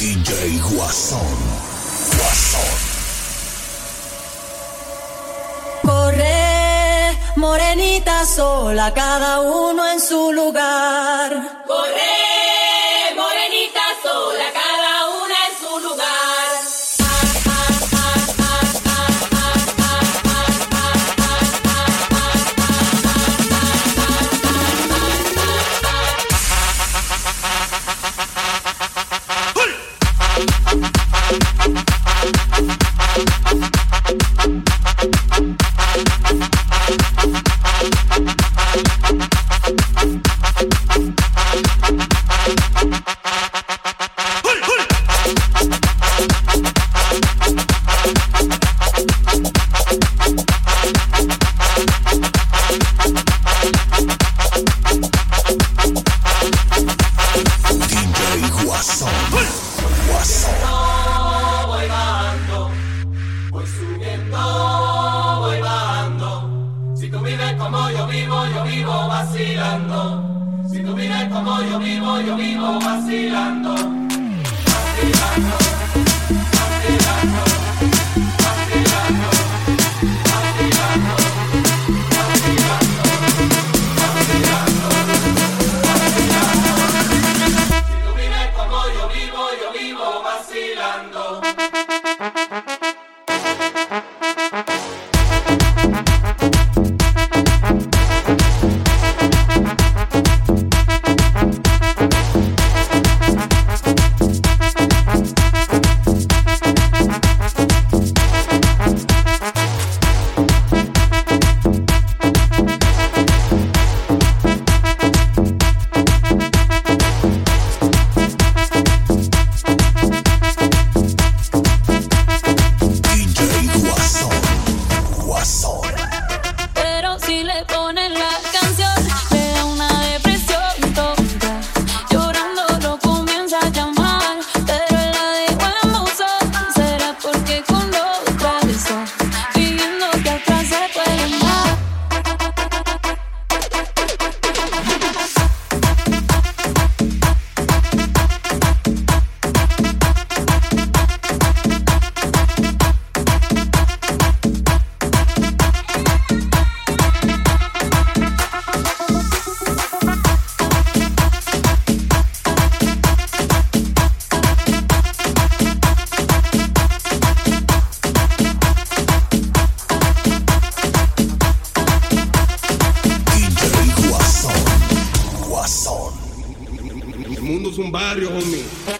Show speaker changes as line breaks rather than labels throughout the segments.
DJ Guasón. Guasón.
Corre, morenita sola, cada uno en su
mundo es un barrio, homie.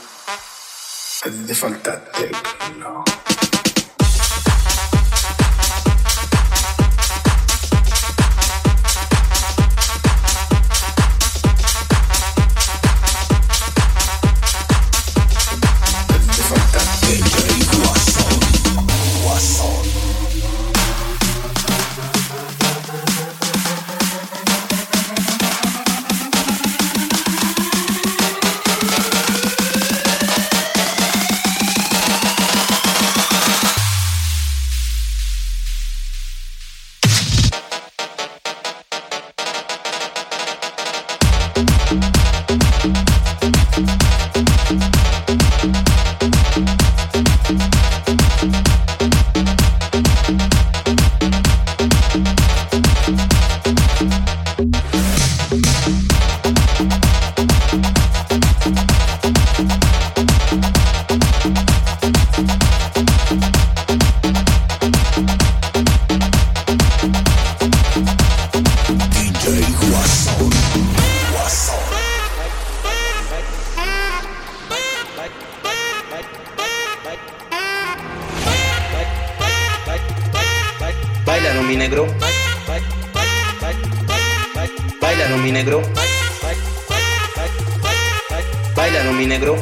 falta tecno.
negro.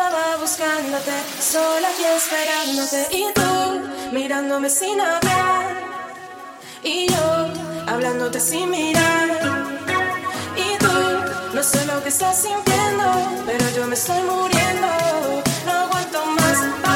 estaba buscándote, sola aquí esperándote. Y tú mirándome sin hablar. Y yo hablándote sin mirar. Y tú no sé lo que estás sintiendo, pero yo me estoy muriendo. No aguanto más.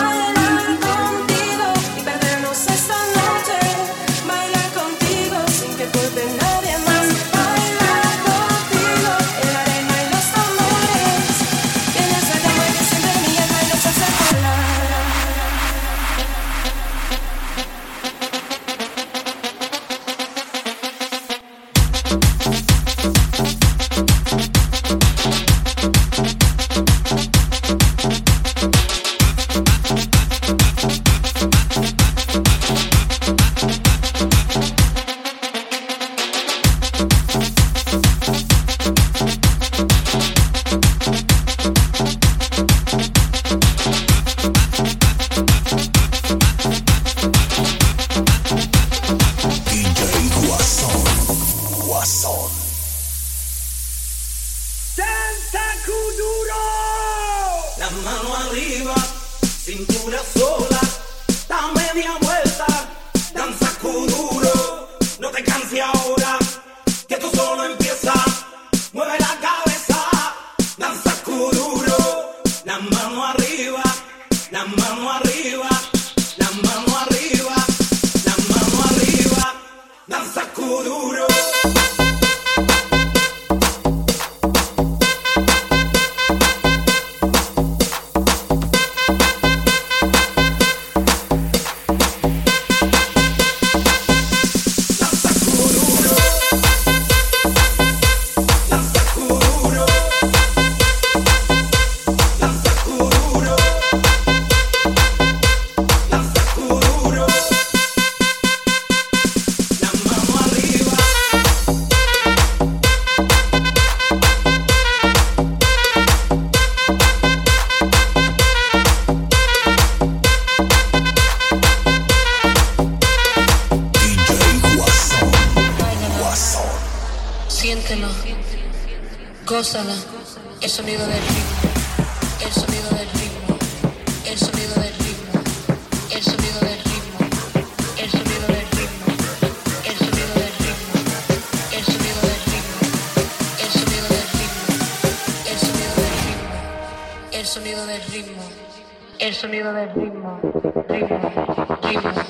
you. Gózala, el sonido del ritmo, el sonido del ritmo, el sonido del ritmo, el sonido del ritmo, el sonido del ritmo, el sonido del ritmo, el sonido del ritmo, el sonido del ritmo, el sonido del ritmo, el sonido del ritmo, el sonido del ritmo, ritmo, ritmo,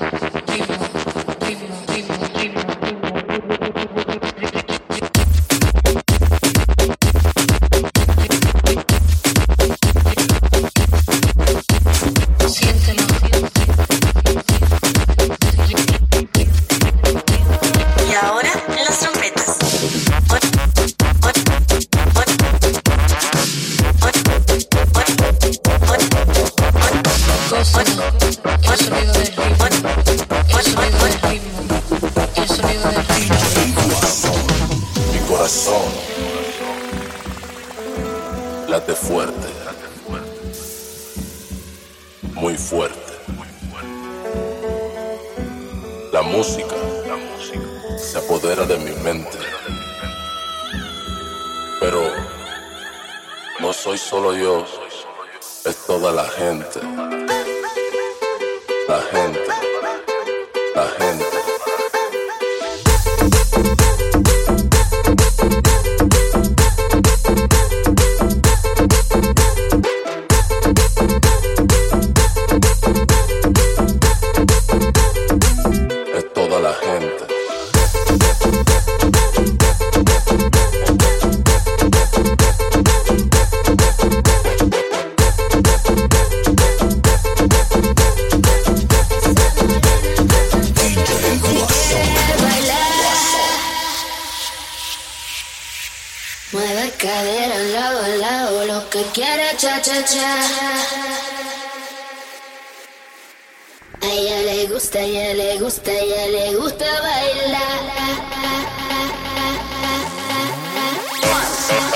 no soy solo yo, es toda la gente, la gente,
Cadera lado a lado, lo que quiera cha cha cha. A ella le gusta, a ella le gusta, a ella le gusta
Guasón.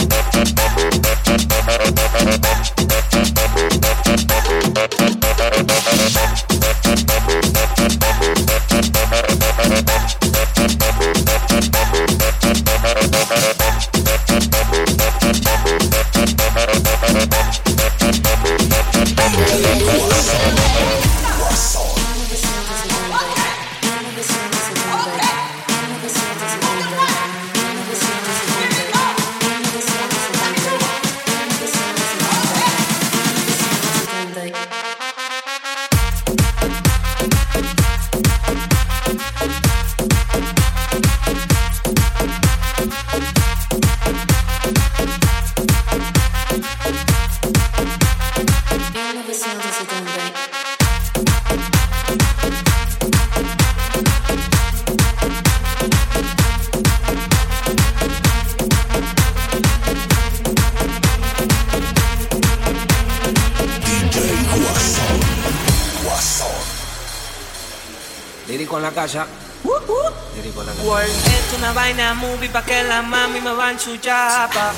casa.
Es una vaina movie pa' que la mami me va
en
su chapa.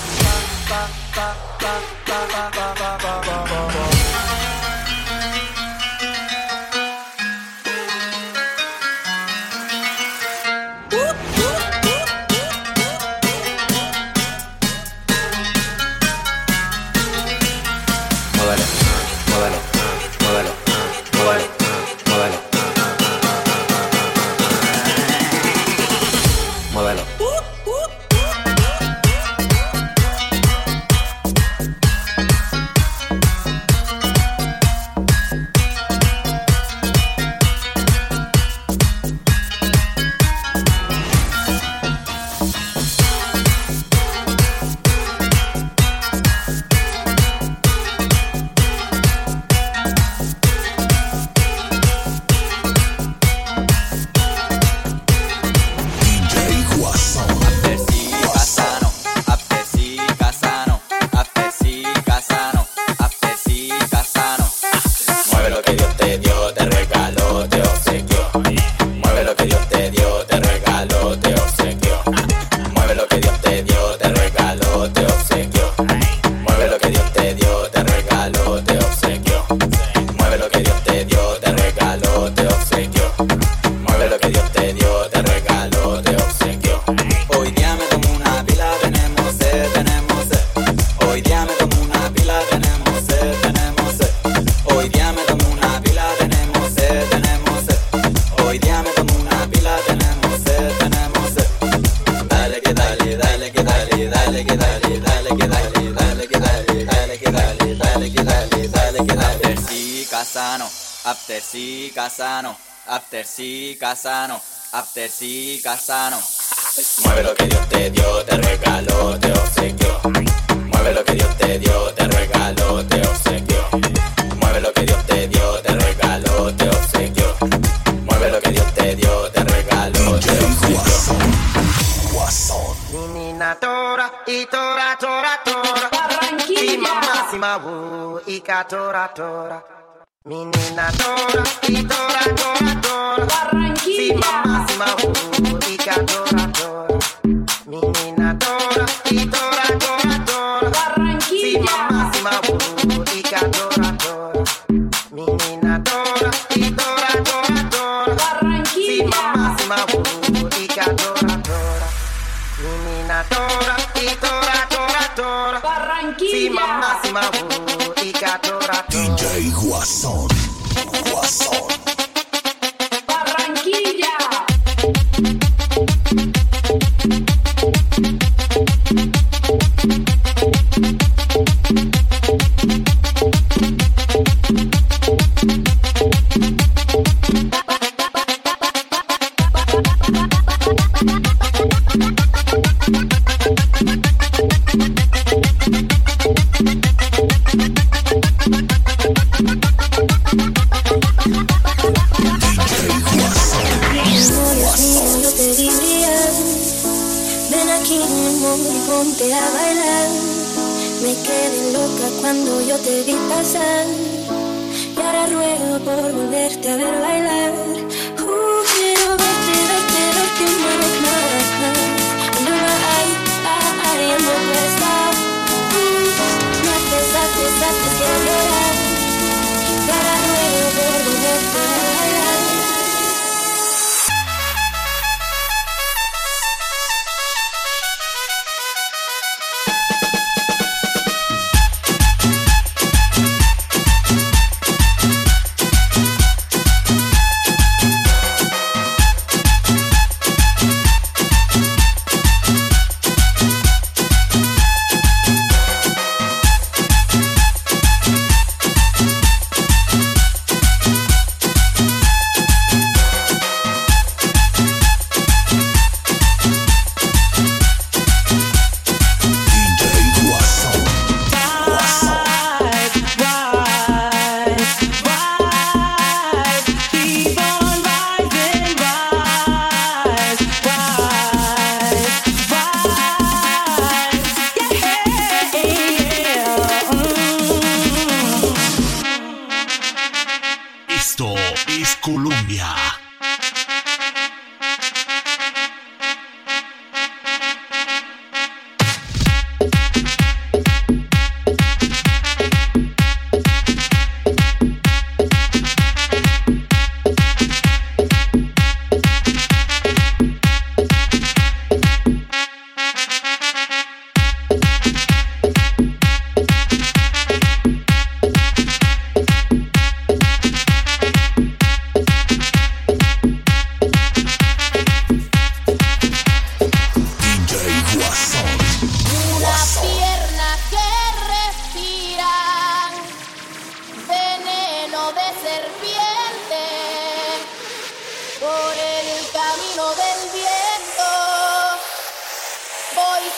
Casano, after sí, Casano, after sí, Casano. Mueve lo que Dios te dio, te regaló, te obsequió. Mueve lo que Dios te dio, te regaló, te obsequió. Mueve lo que Dios te dio, te regaló, te obsequió. Mueve lo que Dios te dio, te regaló, te obsequió.
Guasón.
Menina tora y tora tora tora Si mamá si mabu y ca tora mi nena dora, y dora, dora, dora. Barranquilla. Si mamá, si mamá, ubica dora, dora. Mi nena dora, y dora, dora, dora. Barranquilla. Si mamá, si mamá, ubica dora, dora. Mi nena dora, y. Barranquilla. Si mamá, si mamá, ubica dora, dora. Mi nena dora, y. Barranquilla. Sí, mamá, sí. Y
DJ Guasón. Guasón.
Barranquilla.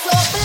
so bad.